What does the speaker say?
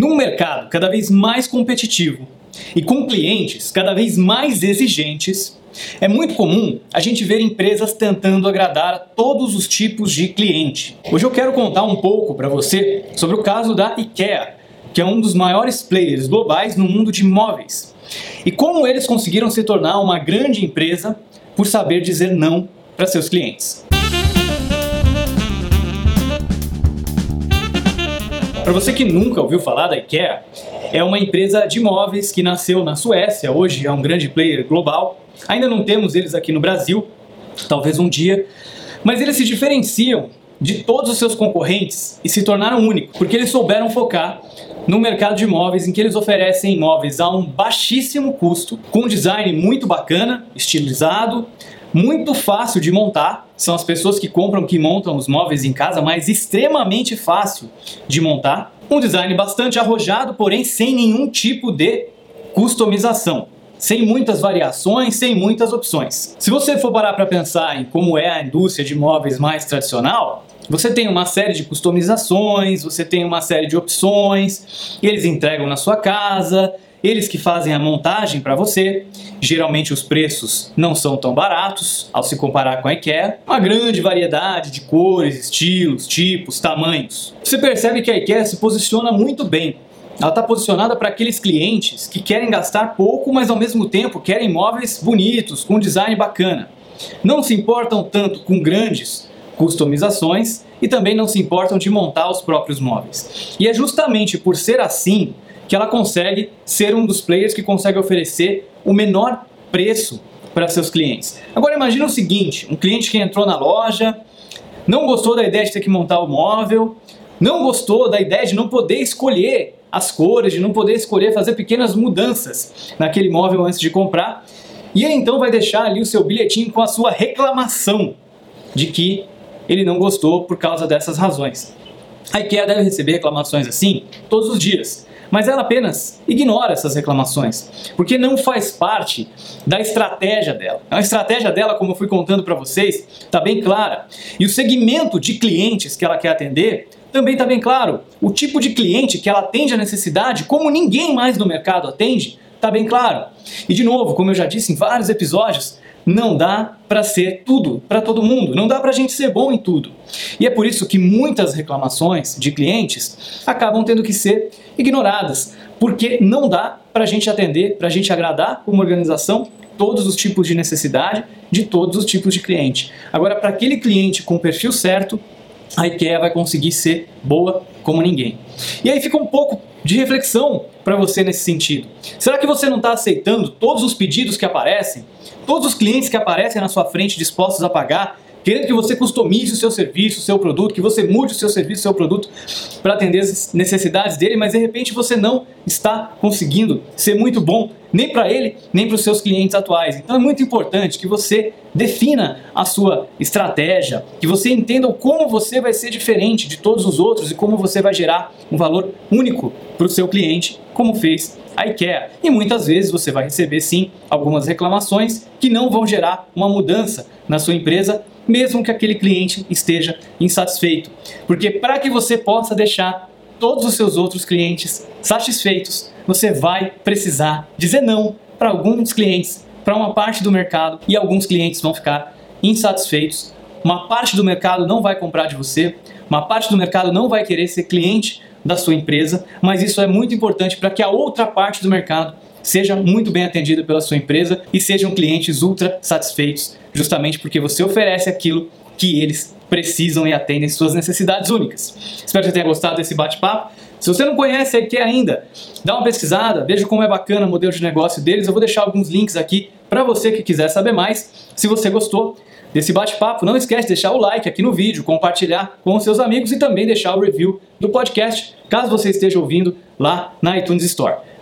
Num mercado cada vez mais competitivo e com clientes cada vez mais exigentes, é muito comum a gente ver empresas tentando agradar todos os tipos de cliente. Hoje eu quero contar um pouco para você sobre o caso da IKEA, que é um dos maiores players globais no mundo de móveis, e como eles conseguiram se tornar uma grande empresa por saber dizer não para seus clientes. Para você que nunca ouviu falar da IKEA, é uma empresa de móveis que nasceu na Suécia, hoje é um grande player global. Ainda não temos eles aqui no Brasil, talvez um dia, mas eles se diferenciam de todos os seus concorrentes e se tornaram únicos, porque eles souberam focar no mercado de imóveis em que eles oferecem imóveis a um baixíssimo custo, com um design muito bacana, estilizado, muito fácil de montar. São as pessoas que compram, que montam os móveis em casa, mas extremamente fácil de montar. Um design bastante arrojado, porém sem nenhum tipo de customização. Sem muitas variações, sem muitas opções. Se você for parar para pensar em como é a indústria de móveis mais tradicional, você tem uma série de customizações, você tem uma série de opções, eles entregam na sua casa, eles que fazem a montagem para você. Geralmente os preços não são tão baratos ao se comparar com a IKEA. Uma grande variedade de cores, estilos, tipos, tamanhos. Você percebe que a IKEA se posiciona muito bem. Ela está posicionada para aqueles clientes que querem gastar pouco, mas ao mesmo tempo querem móveis bonitos, com design bacana. Não se importam tanto com grandes customizações e também não se importam de montar os próprios móveis. E é justamente por ser assim que ela consegue ser um dos players que consegue oferecer o menor preço para seus clientes. Agora imagine o seguinte, um cliente que entrou na loja, não gostou da ideia de ter que montar o móvel, não gostou da ideia de não poder escolher as cores, de não poder escolher fazer pequenas mudanças naquele móvel antes de comprar. E ele então vai deixar ali o seu bilhetinho com a sua reclamação de que ele não gostou por causa dessas razões. A IKEA deve receber reclamações assim todos os dias mas ela apenas ignora essas reclamações, porque não faz parte da estratégia dela. A estratégia dela, como eu fui contando para vocês, está bem clara. E o segmento de clientes que ela quer atender também está bem claro. O tipo de cliente que ela atende a necessidade, como ninguém mais no mercado atende, está bem claro. E de novo, como eu já disse em vários episódios, não dá para ser tudo para todo mundo, não dá para a gente ser bom em tudo. E é por isso que muitas reclamações de clientes acabam tendo que ser ignoradas, porque não dá para a gente atender, para a gente agradar uma organização todos os tipos de necessidade de todos os tipos de cliente. Agora, para aquele cliente com o perfil certo, a IKEA vai conseguir ser boa como ninguém. E aí fica um pouco de reflexão para você nesse sentido. Será que você não está aceitando todos os pedidos que aparecem, todos os clientes que aparecem na sua frente dispostos a pagar, querendo que você customize o seu serviço, o seu produto, que você mude o seu serviço, o seu produto para atender as necessidades dele, mas de repente você não está conseguindo ser muito bom nem para ele, nem para os seus clientes atuais. Então é muito importante que você defina a sua estratégia, que você entenda como você vai ser diferente de todos os outros e como você vai gerar um valor único para o seu cliente, como fez a IKEA. E muitas vezes você vai receber sim algumas reclamações que não vão gerar uma mudança na sua empresa, mesmo que aquele cliente esteja insatisfeito. Porque para que você possa deixar todos os seus outros clientes satisfeitos, você vai precisar dizer não para alguns clientes, para uma parte do mercado, e alguns clientes vão ficar insatisfeitos. Uma parte do mercado não vai comprar de você, uma parte do mercado não vai querer ser cliente da sua empresa, mas isso é muito importante para que a outra parte do mercado seja muito bem atendida pela sua empresa e sejam clientes ultra satisfeitos, justamente porque você oferece aquilo que eles precisam e atendem suas necessidades únicas. Espero que você tenha gostado desse bate-papo. Se você não conhece a IKEA ainda, dá uma pesquisada, veja como é bacana o modelo de negócio deles. Eu vou deixar alguns links aqui para você que quiser saber mais. Se você gostou desse bate-papo, não esquece de deixar o like aqui no vídeo, compartilhar com os seus amigos e também deixar o review do podcast, caso você esteja ouvindo lá na iTunes Store.